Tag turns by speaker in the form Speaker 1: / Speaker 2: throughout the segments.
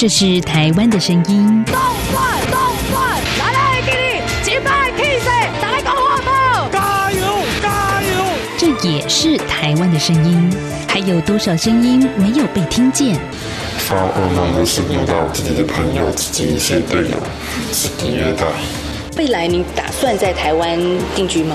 Speaker 1: 这是台湾的声音。
Speaker 2: 动转动转，来来给你击败 K C，打来搞活宝，
Speaker 3: 加油加油！
Speaker 1: 这也是台湾的声音。还有多少声音没有被听见？
Speaker 4: 发噩梦的是遇到自己的朋友、自己一些队友是第二代。
Speaker 5: 未来你打算在台湾定居吗？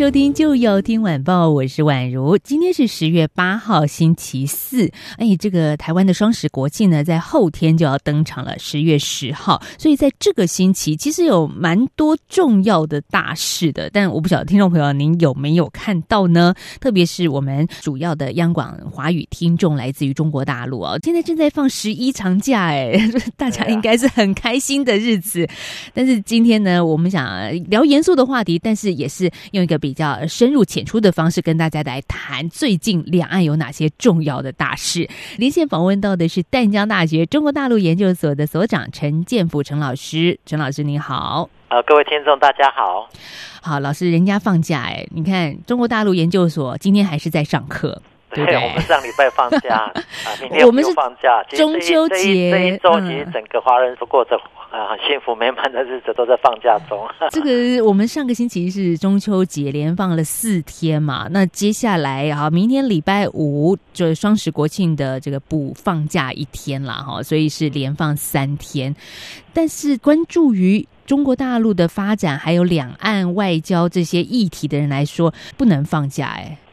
Speaker 1: 收听《就要听晚报》，我是宛如。今天是十月八号，星期四。哎，这个台湾的双十国庆呢，在后天就要登场了，十月十号。所以在这个星期，其实有蛮多重要的大事的。但我不晓得听众朋友您有没有看到呢？特别是我们主要的央广华语听众，来自于中国大陆啊，现在正在放十一长假，哎，大家应该是很开心的日子。但是今天呢，我们想聊严肃的话题，但是也是用。一个比较深入浅出的方式，跟大家来谈最近两岸有哪些重要的大事。连线访问到的是淡江大学中国大陆研究所的所长陈建甫陈老师，陈老师你好。
Speaker 6: 呃，各位听众大家好。
Speaker 1: 好，老师，人家放假哎，你看中国大陆研究所今天还是在上课。对，
Speaker 6: 我们上礼拜放假 啊，明天我们是放假。
Speaker 1: 中秋节
Speaker 6: 这一周，其实整个华人都过着啊幸福美满的日子，都在放假中。
Speaker 1: 这个我们上个星期是中秋节，连放了四天嘛。那接下来啊，明天礼拜五就是双十国庆的这个补放假一天了哈，所以是连放三天。但是关注于中国大陆的发展，还有两岸外交这些议题的人来说，不能放假哎。
Speaker 6: 对，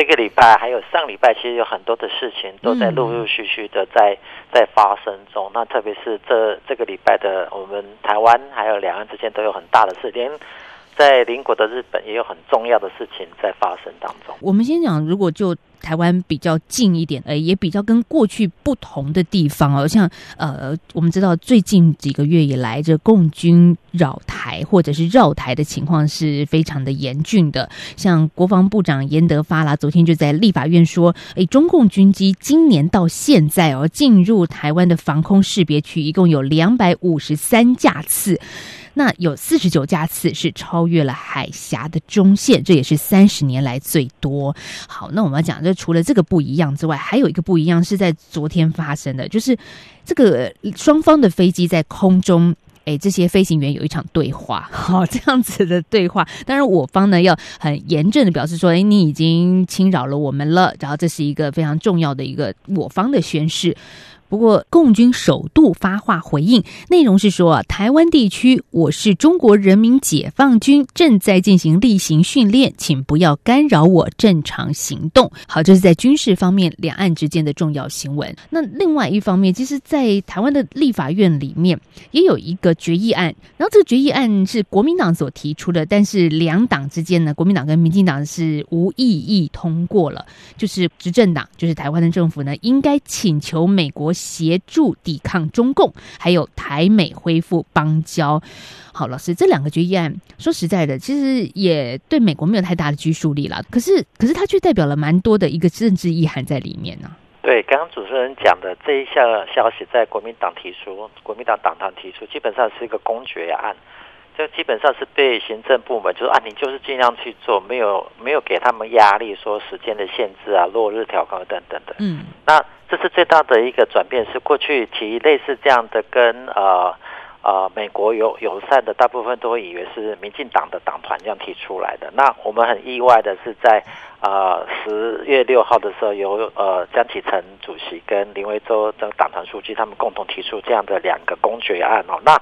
Speaker 6: 这个礼拜还有上礼拜，其实有很多的事情都在陆陆续续的在在发生中。那特别是这这个礼拜的，我们台湾还有两岸之间都有很大的事，连在邻国的日本也有很重要的事情在发生当中。
Speaker 1: 我们先讲，如果就。台湾比较近一点，呃，也比较跟过去不同的地方哦，像呃，我们知道最近几个月以来，这共军扰台或者是绕台的情况是非常的严峻的。像国防部长严德发啦，昨天就在立法院说，诶，中共军机今年到现在哦，进入台湾的防空识别区一共有两百五十三架次。那有四十九架次是超越了海峡的中线，这也是三十年来最多。好，那我们要讲，这除了这个不一样之外，还有一个不一样是在昨天发生的，就是这个双方的飞机在空中，哎，这些飞行员有一场对话，好，这样子的对话。当然，我方呢要很严正的表示说，哎，你已经侵扰了我们了，然后这是一个非常重要的一个我方的宣誓。不过，共军首度发话回应，内容是说：台湾地区，我是中国人民解放军，正在进行例行训练，请不要干扰我正常行动。好，这是在军事方面两岸之间的重要新闻。那另外一方面，其实，在台湾的立法院里面也有一个决议案，然后这个决议案是国民党所提出的，但是两党之间呢，国民党跟民进党是无异议通过了，就是执政党，就是台湾的政府呢，应该请求美国。协助抵抗中共，还有台美恢复邦交。好，老师，这两个决议案，说实在的，其实也对美国没有太大的拘束力了。可是，可是它却代表了蛮多的一个政治意涵在里面呢。
Speaker 6: 对，刚刚主持人讲的这一项消息，在国民党提出，国民党党团提出，基本上是一个公决案。就基本上是被行政部门，就是啊，你就是尽量去做，没有没有给他们压力，说时间的限制啊、落日调高等等的。嗯，那这是最大的一个转变，是过去提类似这样的跟呃呃美国友友善的，大部分都会以为是民进党的党团这样提出来的。那我们很意外的是，在呃十月六号的时候，由呃江启臣主席跟林维洲的党团书记他们共同提出这样的两个公决案哦。那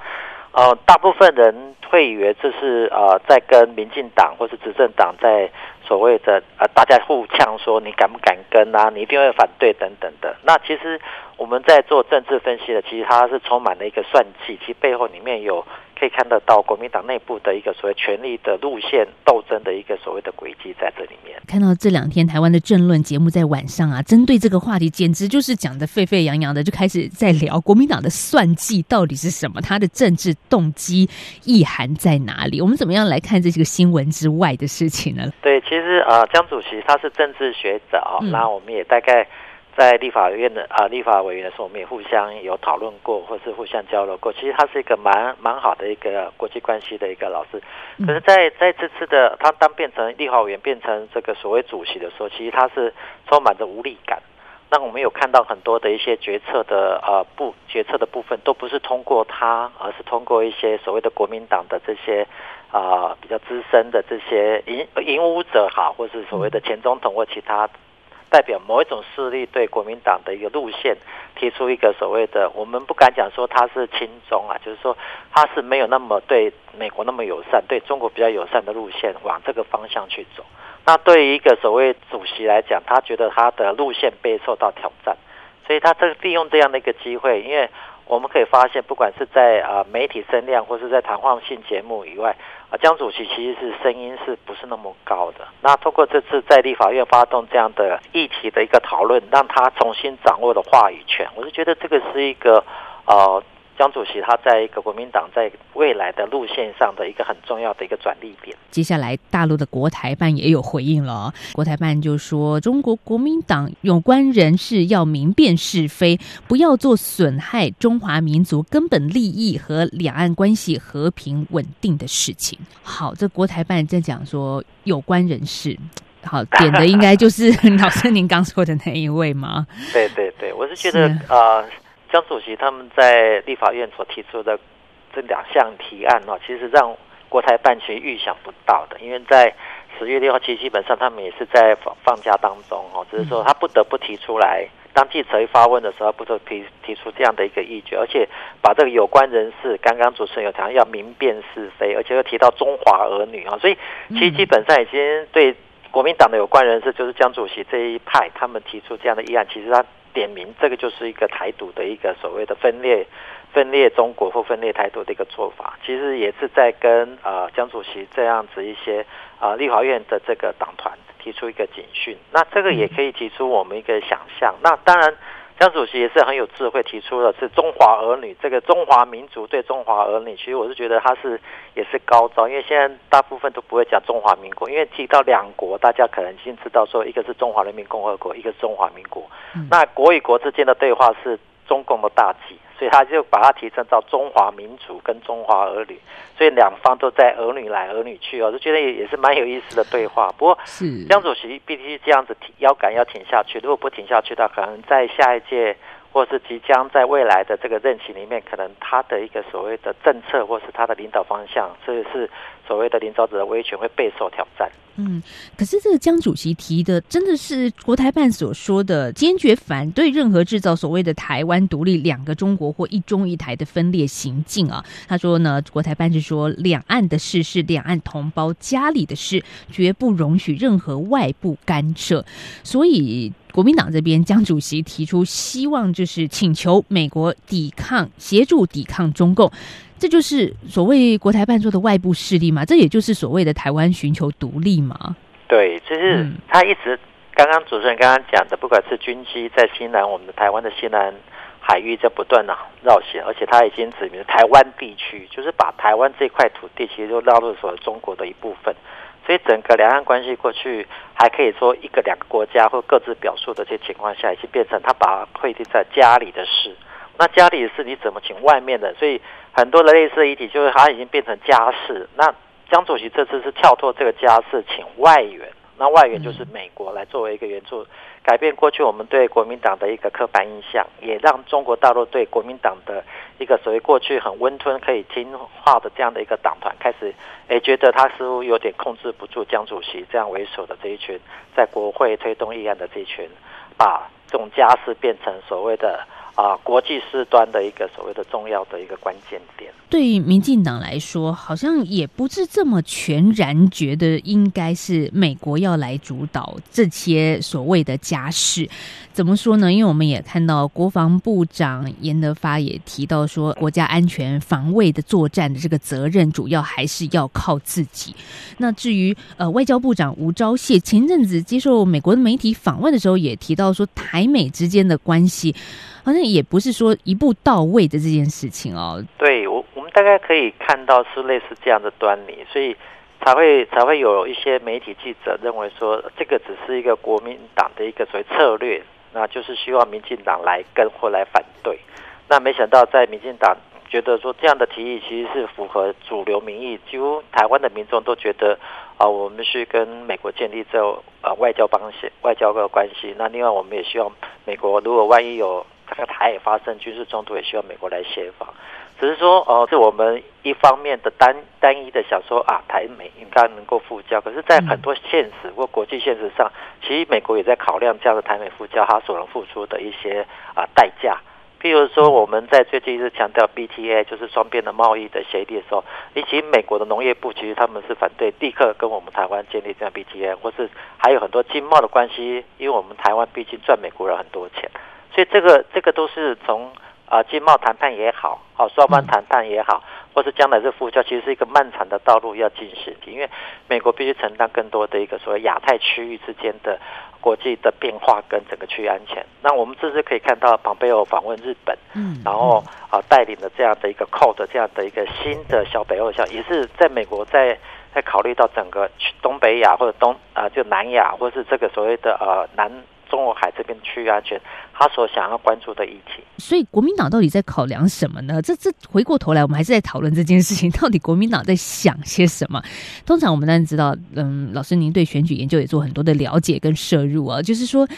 Speaker 6: 呃，大部分人会以为这是呃，在跟民进党或是执政党在所谓的呃，大家互呛说你敢不敢跟啊，你一定会反对等等的。那其实我们在做政治分析的，其实它是充满了一个算计，其实背后里面有可以看得到国民党内部的一个所谓权力的路线斗争的一个所谓的轨迹在这里面。
Speaker 1: 看到这两天台湾的政论节目在晚上啊，针对这个话题，简直就是讲的沸沸扬扬的，就开始在聊国民党的算计到底是什么，他的政治动机意涵在哪里？我们怎么样来看这个新闻之外的事情呢？
Speaker 6: 对，其实呃，江主席他是政治学者啊，
Speaker 1: 嗯
Speaker 6: 那我们也大概。在立法院的啊、立法委员的时候，我们也互相有讨论过，或是互相交流过。其实他是一个蛮蛮好的一个国际关系的一个老师。
Speaker 1: 嗯
Speaker 6: 可是在，在这次的他当变成立法委员，变成这个所谓主席的时候，其实他是充满着无力感。那我们有看到很多的一些决策的呃不决策的部分，都不是通过他，而是通过一些所谓的国民党的这些啊、比较资深的这些引引武者哈，或是所谓的前总统或其他代表某一种势力对国民党的一个路线提出一个所谓的，我们不敢讲说他是亲中啊，就是说他是没有那么对美国那么友善，对中国比较友善的路线往这个方向去走。那对于一个所谓主席来讲，他觉得他的路线被受到挑战，所以他这利用这样的一个机会，因为我们可以发现，不管是在啊、媒体声量，或是在谈话性节目以外，啊江主席其实是声音是不是那么高的？那通过这次在立法院发动这样的议题的一个讨论，让他重新掌握了话语权，我是觉得这个是一个呃。江主席他在一个国民党在未来的路线上的一个很重要的一个转捩点。
Speaker 1: 接下来，大陆的国台办也有回应了哦。国台办就说，中国国民党有关人士要明辨是非，不要做损害中华民族根本利益和两岸关系和平稳定的事情。好，这国台办在讲说有关人士。好，点的应该就是老师您刚说的那一位吗？
Speaker 6: 对对对，我是觉得
Speaker 1: 啊
Speaker 6: 呃，江主席他们在立法院所提出的这两项提案哦，其实让国台办其实预想不到的，因为在十月六号，其实基本上他们也是在放放假当中哦，只是说他不得不提出来。当记者一发问的时候，不得不提提出这样的一个意见，而且把这个有关人士，刚刚主持人有谈要明辨是非，而且又提到中华儿女啊，所以其实基本上已经对国民党的有关人士，就是江主席这一派，他们提出这样的议案，其实他点名这个就是一个台独的一个所谓的分裂、分裂中国或分裂台独的一个做法，其实也是在跟呃江主席这样子一些呃立法院的这个党团提出一个警讯。那这个也可以提出我们一个想象。那当然。江主席也是很有智慧，提出了是中华儿女，这个中华民族对中华儿女，其实我是觉得他是也是高招，因为现在大部分都不会讲中华民国，因为提到两国，大家可能先知道说一个是中华人民共和国，一个是中华民国，那国与国之间的对话是中共的大忌，所以他就把它提升到中华民族跟中华儿女，所以两方都在儿女来儿女去，我就觉得也也是蛮有意思的对话。不过
Speaker 1: 是
Speaker 6: 江主席必须这样子挺腰杆要挺下去，如果不挺下去的话，可能在下一届或是即将在未来的这个任期里面，可能他的一个所谓的政策或是他的领导方向，这是所谓的领导者的威权会备受挑战。
Speaker 1: 嗯，可是这个江主席提的，真的是国台办所说的坚决反对任何制造所谓的台湾独立、两个中国或一中一台的分裂行径啊。他说呢，国台办是说，两岸的事是两岸同胞家里的事，绝不容许任何外部干涉。所以。国民党这边，江主席提出希望，就是请求美国抵抗、协助抵抗中共，这就是所谓国台办说的外部势力嘛？这也就是所谓的台湾寻求独立嘛？
Speaker 6: 对，就是
Speaker 1: 嗯
Speaker 6: 他一直刚刚主持人刚刚讲的，不管是军机在西南，我们的台湾的西南海域在不断的绕行，而且他已经指明台湾地区，就是把台湾这块土地其实就纳入所中国的一部分。所以整个两岸关系过去还可以说一个两个国家或各自表述的这些情况下，已经变成他把它规定在家里的事。那家里的事你怎么请外面的？所以很多的类似的议题就是它已经变成家事。那江主席这次是跳脱这个家事，请外援。那外援就是美国来作为一个援助，改变过去我们对国民党的一个刻板印象，也让中国大陆对国民党的一个所谓过去很温吞、可以听话的这样的一个党团，开始诶觉得他似乎有点控制不住江主席这样为首的这一群在国会推动议案的这一群，把这种家事变成所谓的啊国际事端的一个所谓的重要的一个关键点。
Speaker 1: 对于民进党来说，好像也不是这么全然觉得应该是美国要来主导这些所谓的家事。怎么说呢？因为我们也看到国防部长严德发也提到说，国家安全防卫的作战的这个责任，主要还是要靠自己。那至于呃，外交部长吴钊燮前阵子接受美国的媒体访问的时候，也提到说，台美之间的关系好像也不是说一步到位的这件事情哦。
Speaker 6: 对我，我们大概可以看到是类似这样的端倪，所以。才会才会有一些媒体记者认为说，这个只是一个国民党的一个所谓策略，那就是希望民进党来跟或来反对。那没想到在民进党觉得说这样的提议其实是符合主流民意，几乎台湾的民众都觉得啊，我们是跟美国建立这呃外交关系、外交的关系。那另外我们也希望美国如果万一有这个台也发生军事冲突，也希望美国来协防。只是说，哦，是我们一方面的单单一的想说啊，台美应该能够复交。可是，在很多现实或国际现实上，其实美国也在考量这样的台美复交，它所能付出的一些啊代价。譬如说，我们在最近一直强调 BTA，就是双边的贸易的协议的时候，以及美国的农业部其实他们是反对立刻跟我们台湾建立这样 BTA，或是还有很多经贸的关系，因为我们台湾毕竟赚美国人很多钱，所以这个这个都是从。啊，经贸谈判也好，好双方谈判也好，或是将来这复交，其实是一个漫长的道路要进行。因为美国必须承担更多的一个所谓亚太区域之间的国际的变化跟整个区域安全。那我们这次可以看到，庞贝欧访问日本，嗯，然后啊带领的这样的一个 Code 这样的一个新的小北欧项，也是在美国在在考虑到整个东北亚或者东啊就南亚，或是这个所谓的呃南。中国海这边区域安全，他所想要关注的议题。
Speaker 1: 所以国民党到底在考量什么呢？这这回过头来，我们还是在讨论这件事情，到底国民党在想些什么？通常我们当然知道，嗯，老师您对选举研究也做很多的了解跟摄入啊，就是说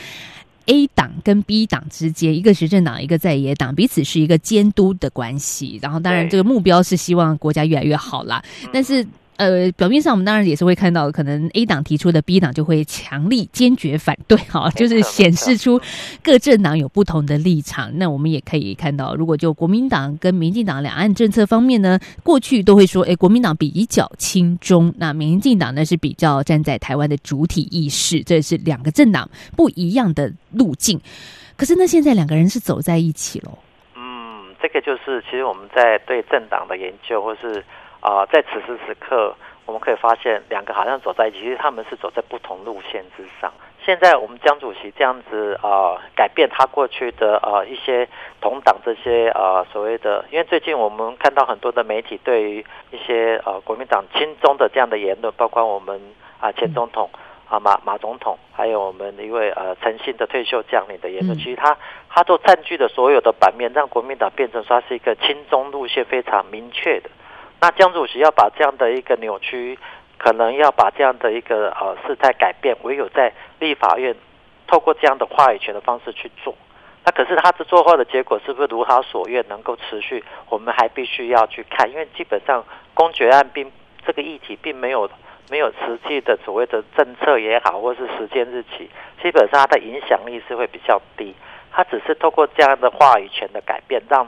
Speaker 1: A 党跟 B 党之间，一个执政党，一个在野党，彼此是一个监督的关系。然后，当然这个目标是希望国家越来越好啦，但是。呃，表面上我们当然也是会看到，可能 A 党提出的 B 党就会强力坚决反对，哈，就是显示出各政党有不同的立场。那我们也可以看到，如果就国民党跟民进党两岸政策方面呢，过去都会说，哎，国民党比较亲中，那民进党呢是比较站在台湾的主体意识，这是两个政党不一样的路径。可是呢，现在两个人是走在一起喽。
Speaker 6: 嗯，这个就是其实我们在对政党的研究，或是。啊，在此时此刻，我们可以发现两个好像走在一起，其实他们是走在不同路线之上。现在我们江主席这样子啊，改变他过去的呃一些同党这些呃所谓的，因为最近我们看到很多的媒体对于一些呃国民党亲中的这样的言论，包括我们啊前总统啊马马总统，还有我们一位呃诚信的退休将领的言论，其实他他都占据了所有的版面，让国民党变成说是一个亲中路线非常明确的。那江主席要把这样的一个扭曲，可能要把这样的一个呃事态改变，唯有在立法院透过这样的话语权的方式去做。那可是他这做后的结果是不是如他所愿能够持续？我们还必须要去看，因为基本上公决案并这个议题并没有没有实际的所谓的政策也好，或是时间日期，基本上它的影响力是会比较低。它只是透过这样的话语权的改变，让。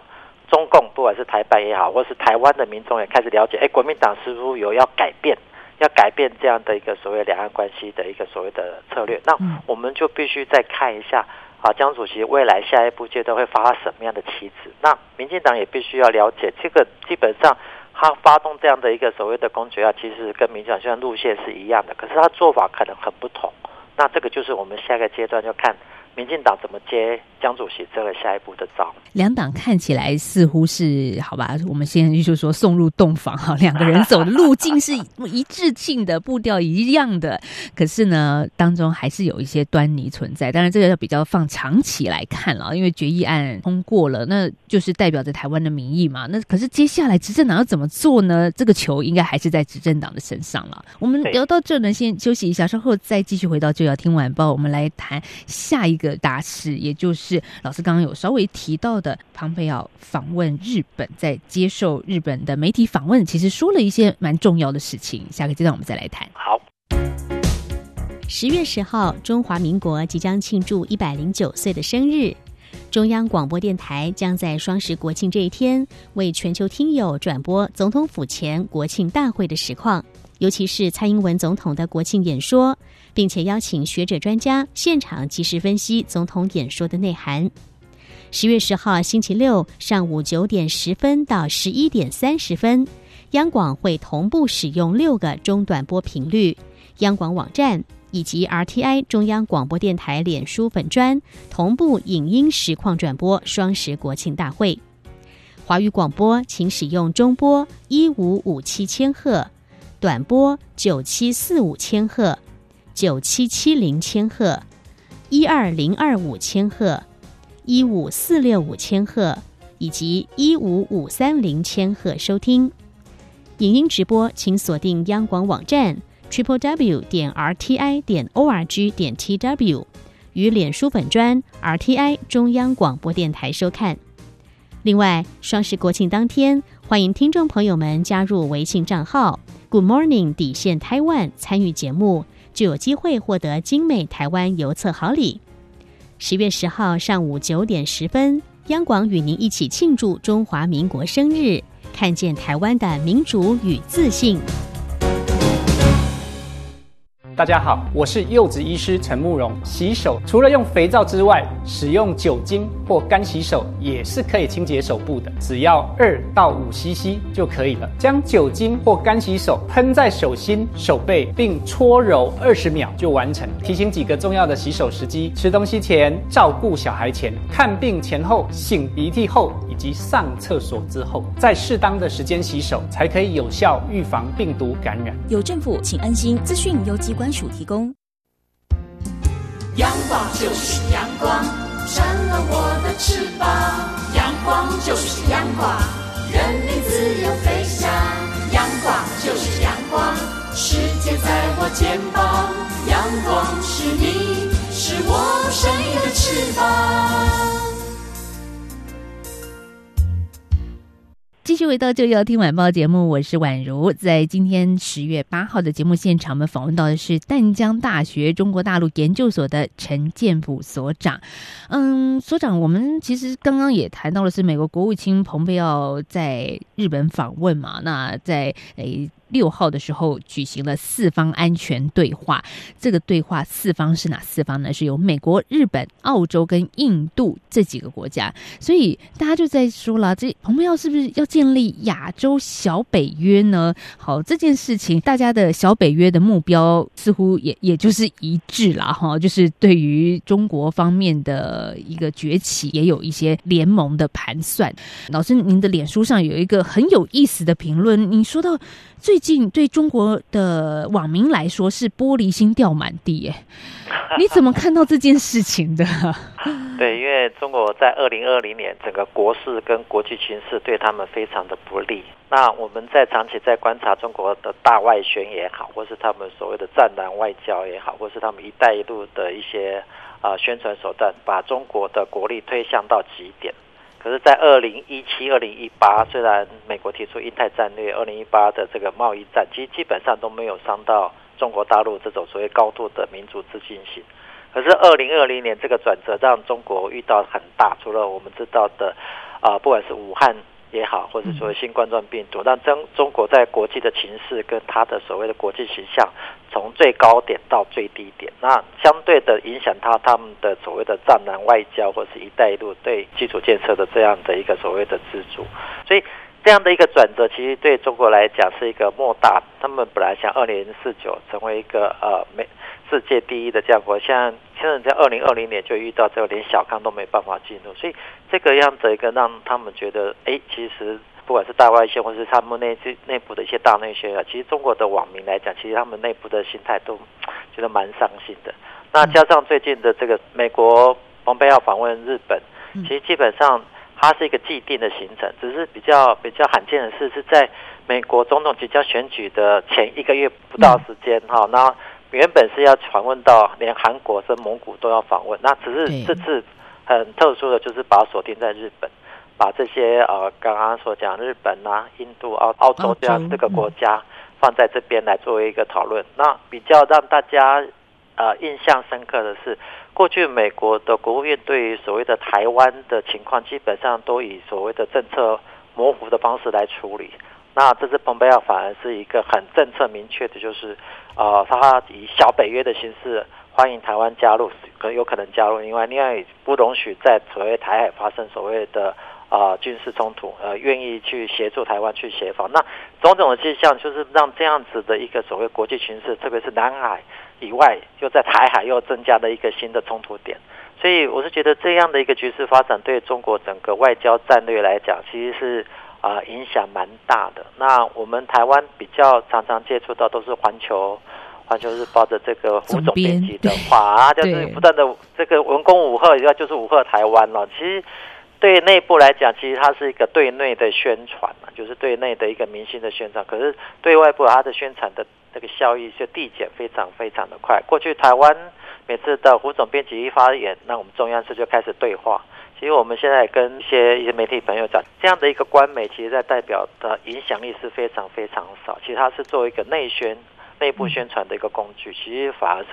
Speaker 6: 中共不管是台办也好，或是台湾的民众也开始了解，哎，国民党似乎有要改变，要改变这样的一个所谓两岸关系的一个所谓的策略。那我们就必须再看一下，啊，江主席未来下一步阶段会发什么样的棋子？那民进党也必须要了解，这个基本上他发动这样的一个所谓的公决啊，其实跟民进党现在路线是一样的，可是他做法可能很不同。那这个就是我们下一个阶段要看。民进党怎么接江主席这个下一步的招？
Speaker 1: 两党看起来似乎是好吧？我们现在就说送入洞房哈，两个人走的路径是一致性的，步调一样的。可是呢，当中还是有一些端倪存在。当然，这个要比较放长期来看了，因为决议案通过了，那就是代表着台湾的民意嘛。那可是接下来执政党要怎么做呢？这个球应该还是在执政党的身上了。我们聊到这呢，先休息一下，稍后再继续回到就要听晚报，我们来谈下一。个大事，也就是老师刚刚有稍微提到的，庞培要访问日本，在接受日本的媒体访问，其实说了一些蛮重要的事情。下个阶段我们再来谈。
Speaker 6: 好，
Speaker 7: 十月十号，中华民国即将庆祝一百零九岁的生日。中央广播电台将在双十国庆这一天为全球听友转播总统府前国庆大会的实况，尤其是蔡英文总统的国庆演说，并且邀请学者专家现场及时分析总统演说的内涵。十月十号星期六上午九点十分到十一点三十分，央广会同步使用六个中短波频率，央广网站。以及 RTI 中央广播电台脸书粉专同步影音实况转播双十国庆大会。华语广播请使用中波一五五七千赫，短波九七四五千赫、九七七零千赫、一二零二五千赫、一五四六五千赫以及一五五三零千赫收听。影音直播请锁定央广网站。triple w 点 r t i 点 o r g 点 t w 与脸书粉专 r t i 中央广播电台收看。另外，双十国庆当天，欢迎听众朋友们加入微信账号 Good Morning 底线台湾参与节目，就有机会获得精美台湾邮册好礼。十月十号上午九点十分，央广与您一起庆祝中华民国生日，看见台湾的民主与自信。
Speaker 8: 大家好，我是柚子医师陈慕容。洗手除了用肥皂之外，使用酒精或干洗手也是可以清洁手部的，只要二到五 CC 就可以了。将酒精或干洗手喷在手心、手背，并搓揉二十秒就完成。提醒几个重要的洗手时机：吃东西前、照顾小孩前、看病前后、擤鼻涕后以及上厕所之后，在适当的时间洗手，才可以有效预防病毒感染。
Speaker 9: 有政府，请安心。资讯由机关。专属提供。
Speaker 10: 阳光就是阳光，扇了我的翅膀。阳光就是阳光，人民自由飞翔。阳光就是阳光，世界在我肩膀。阳光是你，是我生命的翅膀。
Speaker 1: 继续回到就要听晚报节目，我是宛如。在今天十月八号的节目现场，我们访问到的是淡江大学中国大陆研究所的陈建甫所长。嗯，所长，我们其实刚刚也谈到了是美国国务卿蓬佩奥在日本访问嘛？那在诶。六号的时候举行了四方安全对话，这个对话四方是哪四方呢？是由美国、日本、澳洲跟印度这几个国家，所以大家就在说了，这蓬佩奥是不是要建立亚洲小北约呢？好，这件事情大家的小北约的目标似乎也也就是一致了哈，就是对于中国方面的一个崛起也有一些联盟的盘算。老师，您的脸书上有一个很有意思的评论，你说到。最近对中国的网民来说是玻璃心掉满地耶，你怎么看到这件事情的？
Speaker 6: 对，因为中国在二零二零年整个国事跟国际形势对他们非常的不利。那我们在长期在观察中国的大外宣也好，或是他们所谓的战狼外交也好，或是他们“一带一路”的一些啊宣传手段，把中国的国力推向到极点。可是，在二零一七、二零一八，虽然美国提出印太战略，二零一八的这个贸易战，其实基本上都没有伤到中国大陆这种所谓高度的民主自信心。可是，二零二零年这个转折让中国遇到很大，除了我们知道的，啊，不管是武汉。也好，或者说新冠状病毒，让中中国在国际的情势跟它的所谓的国际形象，从最高点到最低点，那相对的影响它他们的所谓的战狼外交或是一带一路对基础建设的这样的一个所谓的资助，所以这样的一个转折，其实对中国来讲是一个莫大。他们本来想二零四九成为一个呃美。世界第一的这样国，像现在在二零二零年就遇到这个连小康都没办法进入，所以这个样子一个让他们觉得，哎，其实不管是大外宣或是他们内内部的一些大内宣啊，其实中国的网民来讲，其实他们内部的心态都觉得蛮伤心的。那加上最近的这个美国蓬佩奥访问日本，其实基本上它是一个既定的行程，只是比较比较罕见的事是在美国总统即将选举的前一个月不到时间哈，那。原本是要访问到连韩国跟蒙古都要访问，那只是这次很特殊的就是把锁定在日本，把这些呃刚刚所讲日本啊、印度、澳澳洲这样四个国家放在这边来作为一个讨论。那比较让大家呃印象深刻的是，过去美国的国务院对于所谓的台湾的情况，基本上都以所谓的政策模糊的方式来处理。那这次蓬佩奥反而是一个很政策明确的，就是呃，他以小北约的形式欢迎台湾加入，可有可能加入，因为另外不容许在所谓台海发生所谓的。啊，军事冲突，呃，愿意去协助台湾去协防，那种种的迹象就是让这样子的一个所谓国际形势，特别是南海以外，又在台海又增加了一个新的冲突点，所以我是觉得这样的一个局势发展，对中国整个外交战略来讲，其实是啊影响蛮大的。那我们台湾比较常常接触到都是环球，环球日报的这个胡总编辑的话啊，就是不断的这个文攻武赫，要就是武赫台湾了，其实。对内部来讲，其实它是一个对内的宣传嘛，就是对内的一个明星的宣传。可是对外部，它的宣传的那个效益就递减非常非常的快。过去台湾每次的胡总编辑一发言，那我们中央社就开始对话。因为我们现在跟一些一些媒体朋友讲，这样的一个官媒，其实在代表的影响力是非常非常少。其实它是作为一个内宣、内部宣传的一个工具，其实反而。